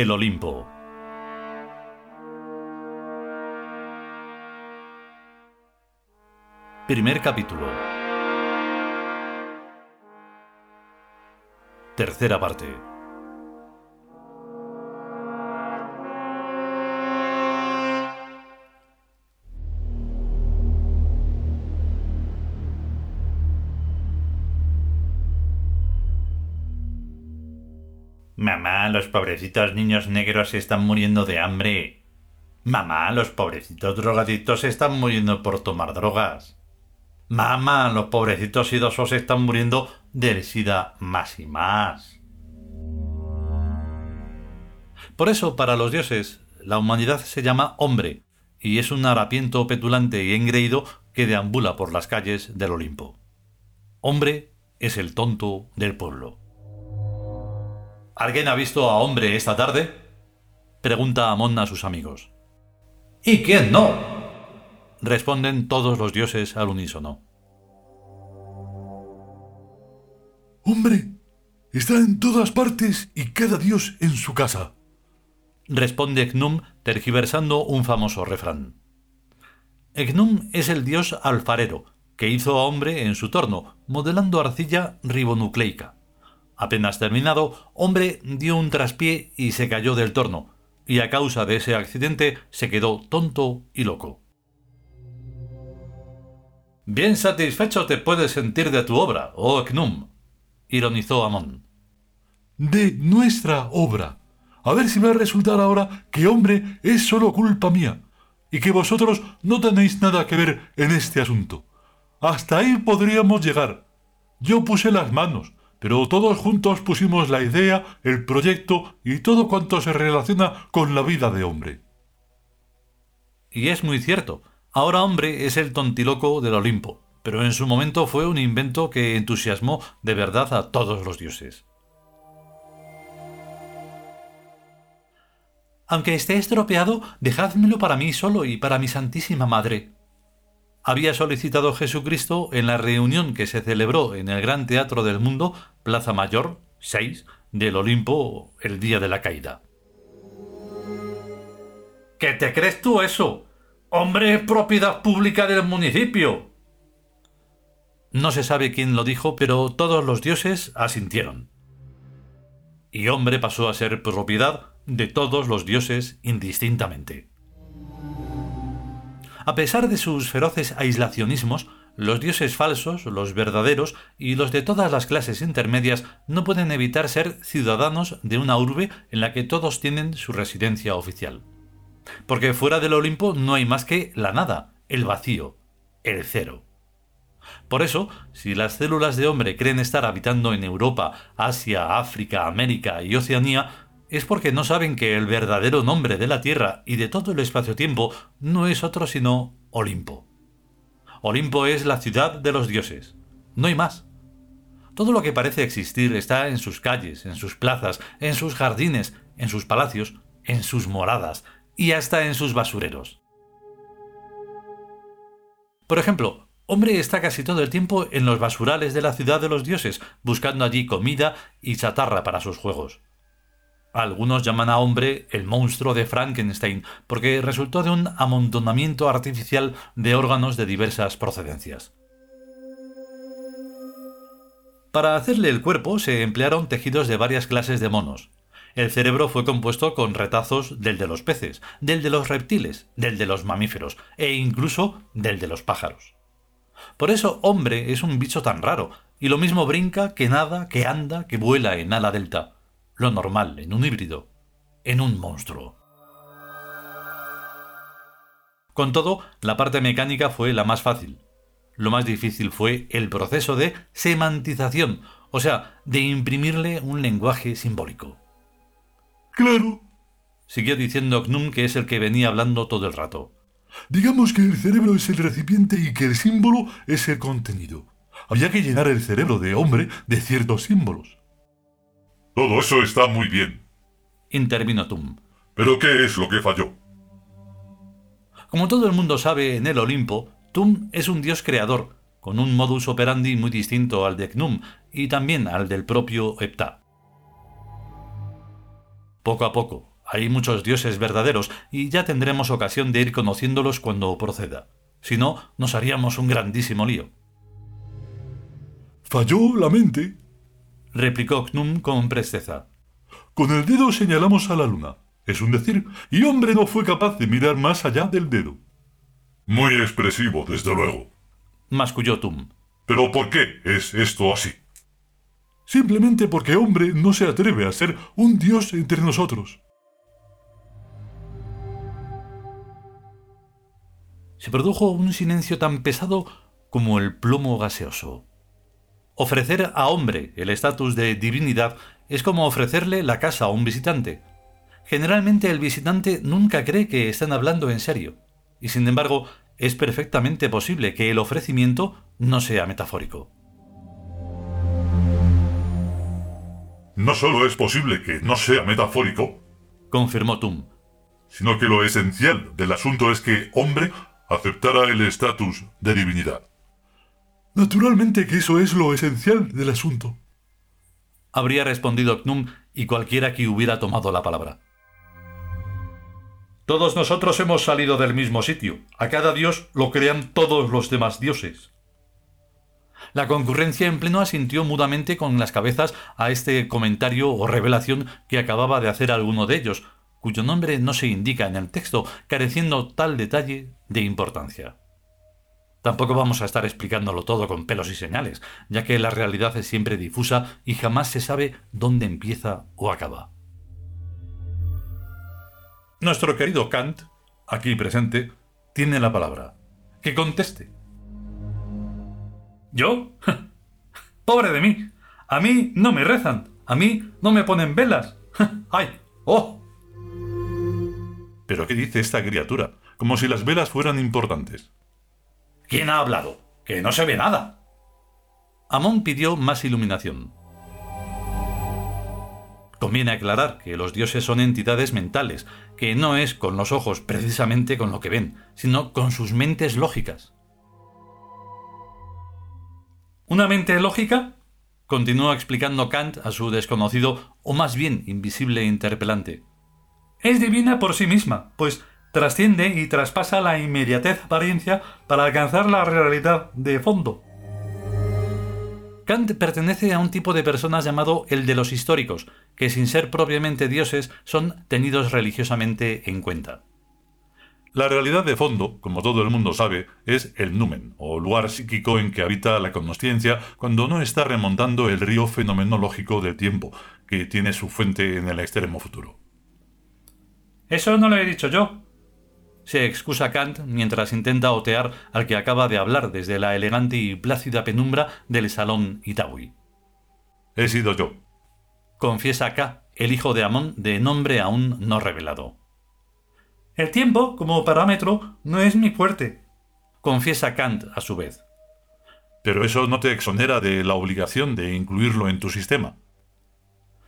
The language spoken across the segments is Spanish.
el Olimpo. Primer capítulo. Tercera parte. Los pobrecitos niños negros se están muriendo de hambre. Mamá, los pobrecitos drogadictos se están muriendo por tomar drogas. Mamá, los pobrecitos idosos se están muriendo del SIDA más y más. Por eso, para los dioses, la humanidad se llama hombre, y es un harapiento petulante y engreído que deambula por las calles del Olimpo. Hombre es el tonto del pueblo. ¿Alguien ha visto a hombre esta tarde? pregunta Amon a sus amigos. ¿Y quién no? responden todos los dioses al unísono. Hombre, está en todas partes y cada dios en su casa, responde Gnum tergiversando un famoso refrán. Gnum es el dios alfarero, que hizo a hombre en su torno, modelando arcilla ribonucleica. Apenas terminado, hombre dio un traspié y se cayó del torno, y a causa de ese accidente se quedó tonto y loco. Bien satisfecho te puedes sentir de tu obra, oh Knum, ironizó Amon. De nuestra obra. A ver si va a resultar ahora que hombre es solo culpa mía, y que vosotros no tenéis nada que ver en este asunto. Hasta ahí podríamos llegar. Yo puse las manos, pero todos juntos pusimos la idea, el proyecto y todo cuanto se relaciona con la vida de hombre. Y es muy cierto. Ahora hombre es el tontiloco del Olimpo, pero en su momento fue un invento que entusiasmó de verdad a todos los dioses. Aunque esté estropeado, dejádmelo para mí solo y para mi Santísima Madre, había solicitado Jesucristo en la reunión que se celebró en el Gran Teatro del Mundo, Plaza Mayor 6 del Olimpo, el día de la caída. ¿Qué te crees tú eso? Hombre, es propiedad pública del municipio. No se sabe quién lo dijo, pero todos los dioses asintieron. Y hombre pasó a ser propiedad de todos los dioses indistintamente. A pesar de sus feroces aislacionismos, los dioses falsos, los verdaderos y los de todas las clases intermedias no pueden evitar ser ciudadanos de una urbe en la que todos tienen su residencia oficial. Porque fuera del Olimpo no hay más que la nada, el vacío, el cero. Por eso, si las células de hombre creen estar habitando en Europa, Asia, África, América y Oceanía, es porque no saben que el verdadero nombre de la Tierra y de todo el espacio-tiempo no es otro sino Olimpo. Olimpo es la ciudad de los dioses. No hay más. Todo lo que parece existir está en sus calles, en sus plazas, en sus jardines, en sus palacios, en sus moradas y hasta en sus basureros. Por ejemplo, hombre está casi todo el tiempo en los basurales de la ciudad de los dioses, buscando allí comida y chatarra para sus juegos. Algunos llaman a hombre el monstruo de Frankenstein porque resultó de un amontonamiento artificial de órganos de diversas procedencias. Para hacerle el cuerpo se emplearon tejidos de varias clases de monos. El cerebro fue compuesto con retazos del de los peces, del de los reptiles, del de los mamíferos e incluso del de los pájaros. Por eso hombre es un bicho tan raro, y lo mismo brinca que nada, que anda, que vuela en ala delta lo normal en un híbrido, en un monstruo. Con todo, la parte mecánica fue la más fácil. Lo más difícil fue el proceso de semantización, o sea, de imprimirle un lenguaje simbólico. Claro, siguió diciendo Knum, que es el que venía hablando todo el rato. Digamos que el cerebro es el recipiente y que el símbolo es el contenido. Había que llenar el cerebro de hombre de ciertos símbolos. Todo eso está muy bien. Intervino Tum. ¿Pero qué es lo que falló? Como todo el mundo sabe en el Olimpo, Tum es un dios creador, con un modus operandi muy distinto al de Knum y también al del propio Heptah. Poco a poco. Hay muchos dioses verdaderos y ya tendremos ocasión de ir conociéndolos cuando proceda. Si no, nos haríamos un grandísimo lío. Falló la mente. Replicó Knum con presteza. Con el dedo señalamos a la luna. Es un decir, y hombre no fue capaz de mirar más allá del dedo. Muy expresivo, desde luego. Masculló Tum. Pero ¿por qué es esto así? Simplemente porque hombre no se atreve a ser un dios entre nosotros. Se produjo un silencio tan pesado como el plomo gaseoso. Ofrecer a hombre el estatus de divinidad es como ofrecerle la casa a un visitante. Generalmente el visitante nunca cree que están hablando en serio, y sin embargo es perfectamente posible que el ofrecimiento no sea metafórico. No solo es posible que no sea metafórico, confirmó Tum, sino que lo esencial del asunto es que hombre aceptara el estatus de divinidad. Naturalmente que eso es lo esencial del asunto. Habría respondido Knum y cualquiera que hubiera tomado la palabra. Todos nosotros hemos salido del mismo sitio. A cada dios lo crean todos los demás dioses. La concurrencia en pleno asintió mudamente con las cabezas a este comentario o revelación que acababa de hacer alguno de ellos, cuyo nombre no se indica en el texto, careciendo tal detalle de importancia. Tampoco vamos a estar explicándolo todo con pelos y señales, ya que la realidad es siempre difusa y jamás se sabe dónde empieza o acaba. Nuestro querido Kant, aquí presente, tiene la palabra. Que conteste. ¿Yo? Pobre de mí. A mí no me rezan. A mí no me ponen velas. ¡Ay! ¡Oh! ¿Pero qué dice esta criatura? Como si las velas fueran importantes. ¿Quién ha hablado? Que no se ve nada. Amón pidió más iluminación. Conviene aclarar que los dioses son entidades mentales, que no es con los ojos precisamente con lo que ven, sino con sus mentes lógicas. ¿Una mente lógica? Continuó explicando Kant a su desconocido, o más bien invisible interpelante. Es divina por sí misma, pues trasciende y traspasa la inmediatez apariencia para alcanzar la realidad de fondo. Kant pertenece a un tipo de personas llamado el de los históricos, que sin ser propiamente dioses son tenidos religiosamente en cuenta. La realidad de fondo, como todo el mundo sabe, es el numen, o lugar psíquico en que habita la conciencia cuando no está remontando el río fenomenológico del tiempo, que tiene su fuente en el extremo futuro. Eso no lo he dicho yo, se excusa Kant mientras intenta otear al que acaba de hablar desde la elegante y plácida penumbra del salón Itaúi. He sido yo. Confiesa K, el hijo de Amón de nombre aún no revelado. El tiempo, como parámetro, no es mi fuerte. Confiesa Kant a su vez. Pero eso no te exonera de la obligación de incluirlo en tu sistema.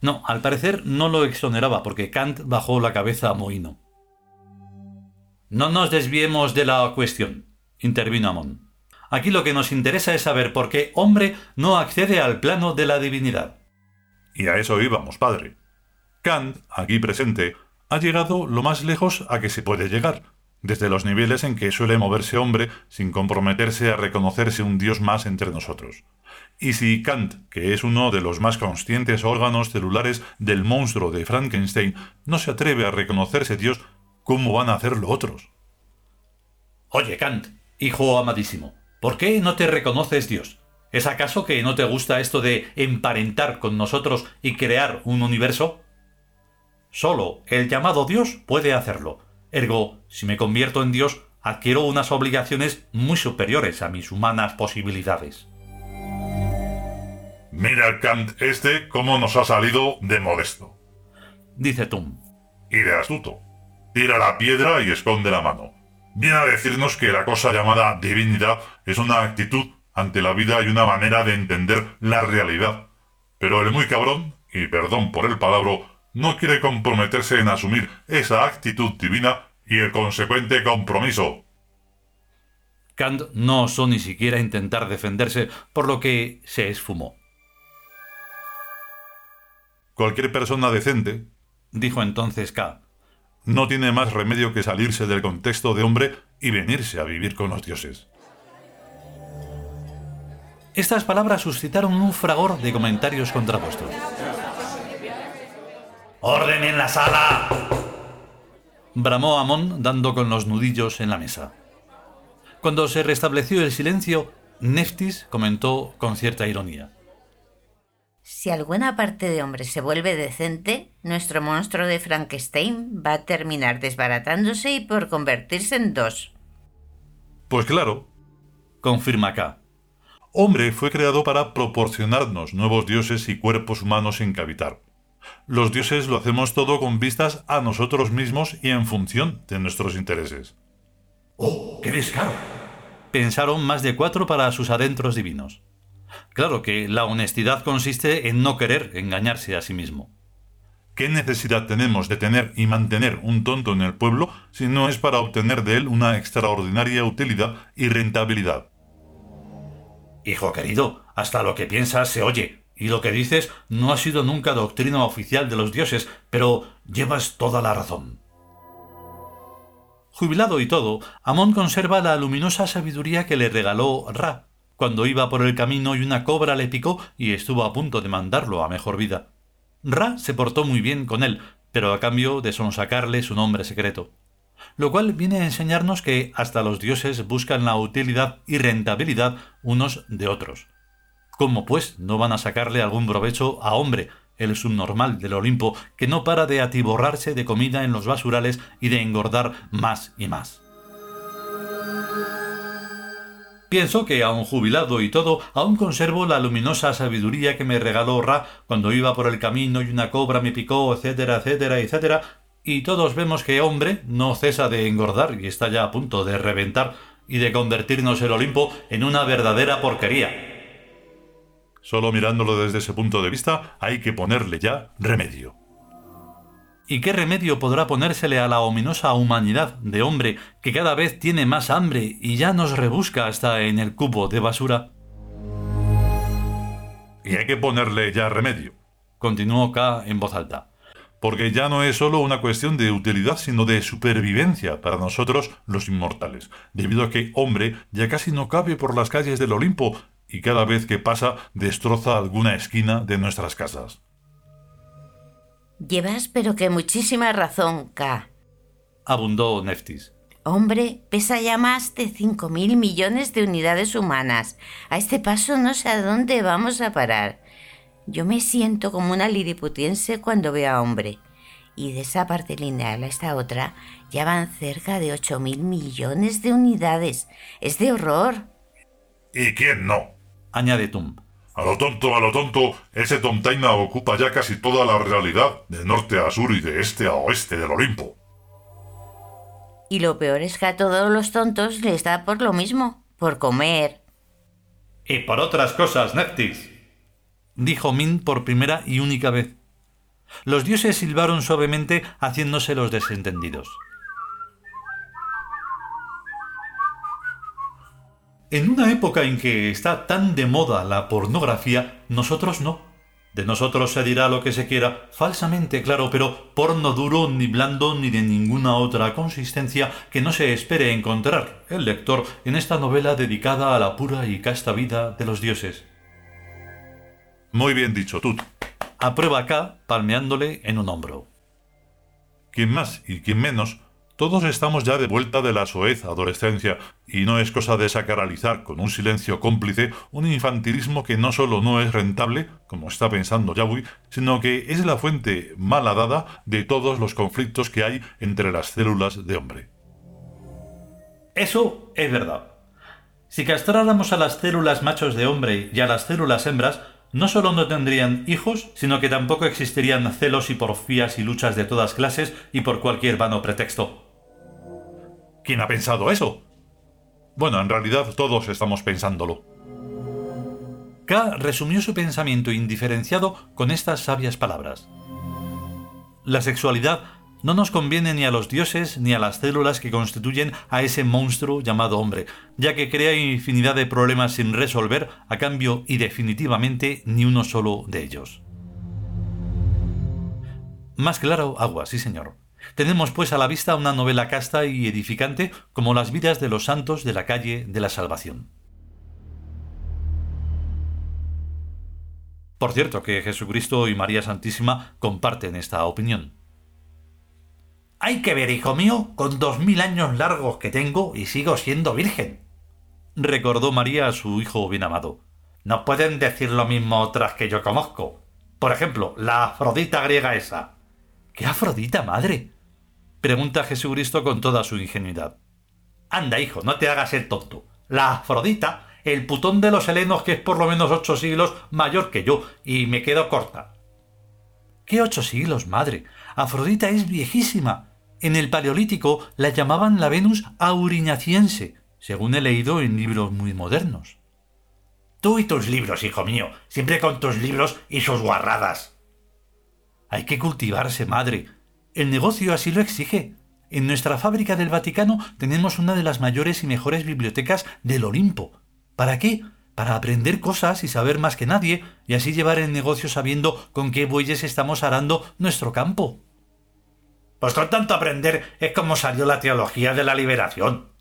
No, al parecer no lo exoneraba porque Kant bajó la cabeza a mohino. No nos desviemos de la cuestión, intervino Amón. Aquí lo que nos interesa es saber por qué hombre no accede al plano de la divinidad. Y a eso íbamos, padre. Kant, aquí presente, ha llegado lo más lejos a que se puede llegar, desde los niveles en que suele moverse hombre sin comprometerse a reconocerse un Dios más entre nosotros. Y si Kant, que es uno de los más conscientes órganos celulares del monstruo de Frankenstein, no se atreve a reconocerse Dios, ¿cómo van a hacerlo otros? Oye, Kant, hijo amadísimo, ¿por qué no te reconoces Dios? ¿Es acaso que no te gusta esto de emparentar con nosotros y crear un universo? Solo el llamado Dios puede hacerlo. Ergo, si me convierto en Dios, adquiero unas obligaciones muy superiores a mis humanas posibilidades. Mira Kant este cómo nos ha salido de modesto. Dice Tum. Y de astuto. Tira la piedra y esconde la mano. Viene a decirnos que la cosa llamada divinidad es una actitud ante la vida y una manera de entender la realidad. Pero el muy cabrón, y perdón por el palabro, no quiere comprometerse en asumir esa actitud divina y el consecuente compromiso. Kant no osó ni siquiera intentar defenderse, por lo que se esfumó. Cualquier persona decente, dijo entonces K. No tiene más remedio que salirse del contexto de hombre y venirse a vivir con los dioses. Estas palabras suscitaron un fragor de comentarios contrapuestos. ¡Orden en la sala! bramó Amón dando con los nudillos en la mesa. Cuando se restableció el silencio, Neftis comentó con cierta ironía. Si alguna parte de hombre se vuelve decente, nuestro monstruo de Frankenstein va a terminar desbaratándose y por convertirse en dos. Pues claro, confirma K. Hombre fue creado para proporcionarnos nuevos dioses y cuerpos humanos en que habitar. Los dioses lo hacemos todo con vistas a nosotros mismos y en función de nuestros intereses. ¡Oh, qué descaro! Pensaron más de cuatro para sus adentros divinos. Claro que la honestidad consiste en no querer engañarse a sí mismo. ¿Qué necesidad tenemos de tener y mantener un tonto en el pueblo si no es para obtener de él una extraordinaria utilidad y rentabilidad? Hijo querido, hasta lo que piensas se oye, y lo que dices no ha sido nunca doctrina oficial de los dioses, pero llevas toda la razón. Jubilado y todo, Amón conserva la luminosa sabiduría que le regaló Ra, cuando iba por el camino y una cobra le picó y estuvo a punto de mandarlo a mejor vida. Ra se portó muy bien con él, pero a cambio de sonsacarle su nombre secreto. Lo cual viene a enseñarnos que hasta los dioses buscan la utilidad y rentabilidad unos de otros. ¿Cómo pues no van a sacarle algún provecho a hombre, el subnormal del Olimpo, que no para de atiborrarse de comida en los basurales y de engordar más y más? Pienso que, aun jubilado y todo, aún conservo la luminosa sabiduría que me regaló Ra cuando iba por el camino y una cobra me picó, etcétera, etcétera, etcétera, y todos vemos que hombre no cesa de engordar y está ya a punto de reventar y de convertirnos el Olimpo en una verdadera porquería. Solo mirándolo desde ese punto de vista hay que ponerle ya remedio. ¿Y qué remedio podrá ponérsele a la ominosa humanidad de hombre que cada vez tiene más hambre y ya nos rebusca hasta en el cubo de basura? Y hay que ponerle ya remedio, continuó K en voz alta. Porque ya no es solo una cuestión de utilidad, sino de supervivencia para nosotros los inmortales, debido a que hombre ya casi no cabe por las calles del Olimpo y cada vez que pasa destroza alguna esquina de nuestras casas. Llevas pero que muchísima razón, K. Abundó Neftis. Hombre, pesa ya más de cinco mil millones de unidades humanas. A este paso no sé a dónde vamos a parar. Yo me siento como una liriputiense cuando veo a hombre. Y de esa parte lineal a esta otra ya van cerca de ocho mil millones de unidades. Es de horror. ¿Y quién no? añade Tum. A lo tonto, a lo tonto, ese Tontaina ocupa ya casi toda la realidad, de norte a sur y de este a oeste del Olimpo. Y lo peor es que a todos los tontos les da por lo mismo, por comer. Y por otras cosas, Neftis, dijo Min por primera y única vez. Los dioses silbaron suavemente haciéndose los desentendidos. En una época en que está tan de moda la pornografía, nosotros no. De nosotros se dirá lo que se quiera, falsamente, claro, pero porno duro, ni blando, ni de ninguna otra consistencia que no se espere encontrar el lector en esta novela dedicada a la pura y casta vida de los dioses. Muy bien dicho, Tut. Aprueba acá, palmeándole en un hombro. Quien más y quien menos todos estamos ya de vuelta de la soez adolescencia, y no es cosa de sacralizar con un silencio cómplice un infantilismo que no solo no es rentable, como está pensando Yahweh, sino que es la fuente mala dada de todos los conflictos que hay entre las células de hombre. Eso es verdad. Si castráramos a las células machos de hombre y a las células hembras, no solo no tendrían hijos, sino que tampoco existirían celos y porfías y luchas de todas clases y por cualquier vano pretexto. ¿Quién ha pensado eso? Bueno, en realidad todos estamos pensándolo. K resumió su pensamiento indiferenciado con estas sabias palabras. La sexualidad no nos conviene ni a los dioses ni a las células que constituyen a ese monstruo llamado hombre, ya que crea infinidad de problemas sin resolver a cambio y definitivamente ni uno solo de ellos. Más claro, agua, sí señor. Tenemos pues a la vista una novela casta y edificante como las vidas de los santos de la calle de la salvación. Por cierto que Jesucristo y María Santísima comparten esta opinión. Hay que ver, hijo mío, con dos mil años largos que tengo y sigo siendo virgen. Recordó María a su hijo bien amado. No pueden decir lo mismo otras que yo conozco. Por ejemplo, la Afrodita griega esa. ¿Qué Afrodita, madre? Pregunta Jesucristo con toda su ingenuidad. Anda, hijo, no te hagas el tonto. La Afrodita, el putón de los helenos que es por lo menos ocho siglos mayor que yo, y me quedo corta. ¿Qué ocho siglos, madre? Afrodita es viejísima. En el Paleolítico la llamaban la Venus aurignaciense, según he leído en libros muy modernos. Tú y tus libros, hijo mío, siempre con tus libros y sus guarradas. Hay que cultivarse, madre, el negocio así lo exige. En nuestra fábrica del Vaticano tenemos una de las mayores y mejores bibliotecas del Olimpo. ¿Para qué? Para aprender cosas y saber más que nadie, y así llevar el negocio sabiendo con qué bueyes estamos arando nuestro campo. Pues con tanto aprender es como salió la teología de la liberación.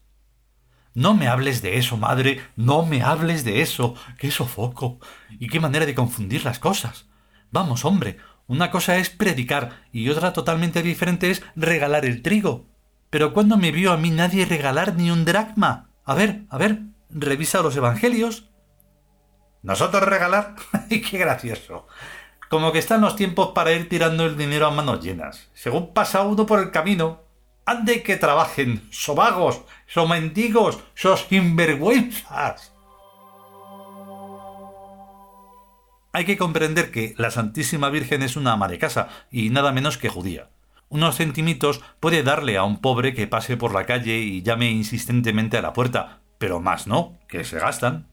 No me hables de eso, madre, no me hables de eso. Qué sofoco. Y qué manera de confundir las cosas. Vamos, hombre, una cosa es predicar y otra totalmente diferente es regalar el trigo. Pero ¿cuándo me vio a mí nadie regalar ni un dracma? A ver, a ver, revisa los evangelios. ¿Nosotros regalar? ¡Qué gracioso! Como que están los tiempos para ir tirando el dinero a manos llenas. Según pasa uno por el camino, ande que trabajen, so vagos, so mendigos, so sinvergüenzas. Hay que comprender que la Santísima Virgen es una ama de casa y nada menos que judía. Unos centimitos puede darle a un pobre que pase por la calle y llame insistentemente a la puerta, pero más no, que se gastan.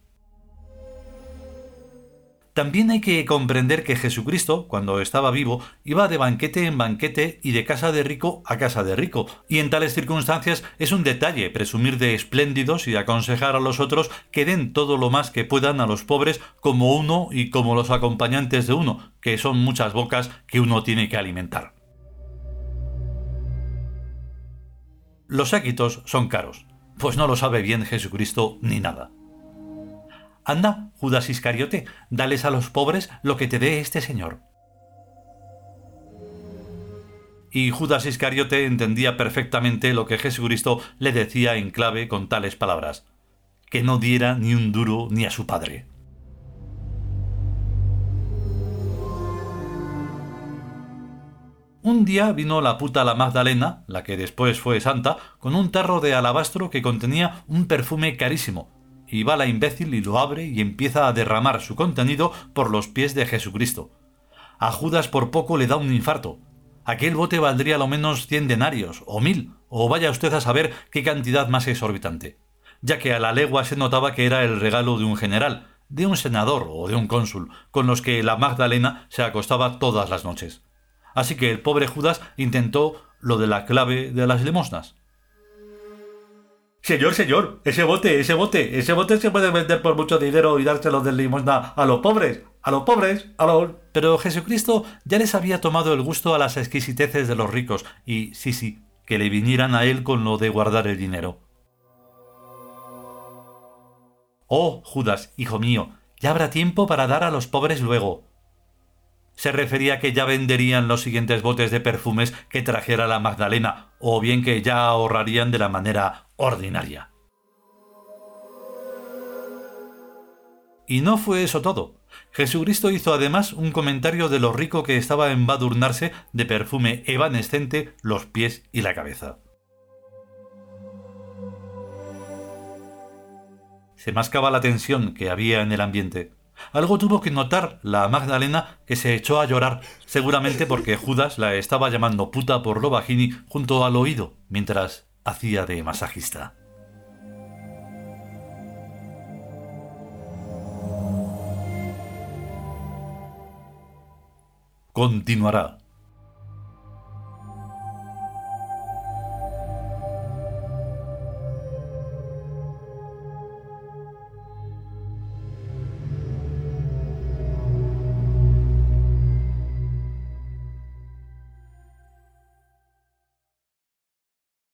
También hay que comprender que Jesucristo, cuando estaba vivo, iba de banquete en banquete y de casa de rico a casa de rico, y en tales circunstancias es un detalle presumir de espléndidos y aconsejar a los otros que den todo lo más que puedan a los pobres como uno y como los acompañantes de uno, que son muchas bocas que uno tiene que alimentar. Los séquitos son caros, pues no lo sabe bien Jesucristo ni nada. Anda, Judas Iscariote, dales a los pobres lo que te dé este Señor. Y Judas Iscariote entendía perfectamente lo que Jesucristo le decía en clave con tales palabras, que no diera ni un duro ni a su padre. Un día vino la puta la Magdalena, la que después fue santa, con un tarro de alabastro que contenía un perfume carísimo, y va la imbécil y lo abre y empieza a derramar su contenido por los pies de Jesucristo. A Judas por poco le da un infarto. Aquel bote valdría lo menos cien denarios, o mil, o vaya usted a saber qué cantidad más exorbitante, ya que a la legua se notaba que era el regalo de un general, de un senador o de un cónsul, con los que la Magdalena se acostaba todas las noches. Así que el pobre Judas intentó lo de la clave de las limosnas. Señor, señor, ese bote, ese bote, ese bote se puede vender por mucho dinero y dárselo de limosna a los pobres, a los pobres, a los... Pero Jesucristo ya les había tomado el gusto a las exquisiteces de los ricos y, sí, sí, que le vinieran a él con lo de guardar el dinero. Oh, Judas, hijo mío, ya habrá tiempo para dar a los pobres luego se refería a que ya venderían los siguientes botes de perfumes que trajera la Magdalena, o bien que ya ahorrarían de la manera ordinaria. Y no fue eso todo. Jesucristo hizo además un comentario de lo rico que estaba en embadurnarse de perfume evanescente los pies y la cabeza. Se mascaba la tensión que había en el ambiente. Algo tuvo que notar la Magdalena que se echó a llorar, seguramente porque Judas la estaba llamando puta por lo bajini junto al oído, mientras hacía de masajista. Continuará.